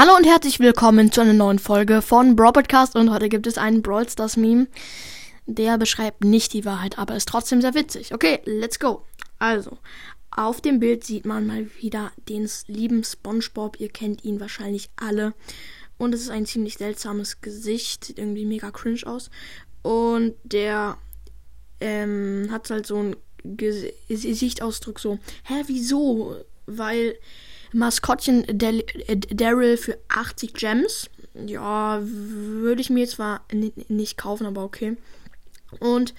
Hallo und herzlich willkommen zu einer neuen Folge von Brawl Podcast und heute gibt es einen Brawl Stars Meme. Der beschreibt nicht die Wahrheit, aber ist trotzdem sehr witzig. Okay, let's go. Also, auf dem Bild sieht man mal wieder den lieben SpongeBob. Ihr kennt ihn wahrscheinlich alle. Und es ist ein ziemlich seltsames Gesicht, sieht irgendwie mega cringe aus. Und der ähm, hat halt so ein Gesichtsausdruck so, hä, wieso? Weil Maskottchen Daryl für 80 Gems. Ja, würde ich mir zwar nicht kaufen, aber okay. Und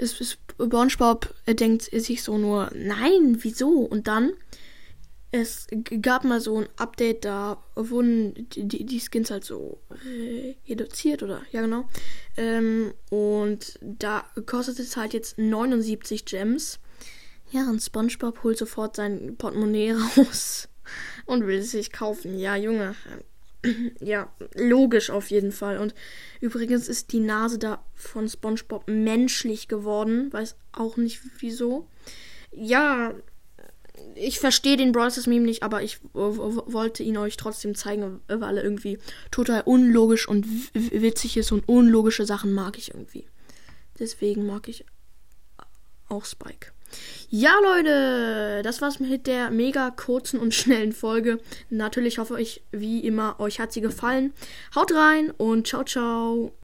SpongeBob denkt sich so nur, nein, wieso? Und dann es gab mal so ein Update, da wurden die, die Skins halt so äh, reduziert oder ja genau. Ähm, und da kostet es halt jetzt 79 Gems. Ja, und SpongeBob holt sofort sein Portemonnaie raus und will es sich kaufen. Ja, Junge. Ja, logisch auf jeden Fall. Und übrigens ist die Nase da von SpongeBob menschlich geworden. Weiß auch nicht wieso. Ja, ich verstehe den Brawlers Meme nicht, aber ich wollte ihn euch trotzdem zeigen, weil er irgendwie total unlogisch und witzig ist und unlogische Sachen mag ich irgendwie. Deswegen mag ich auch Spike. Ja, Leute, das war's mit der mega kurzen und schnellen Folge. Natürlich hoffe ich, wie immer, euch hat sie gefallen. Haut rein und ciao, ciao.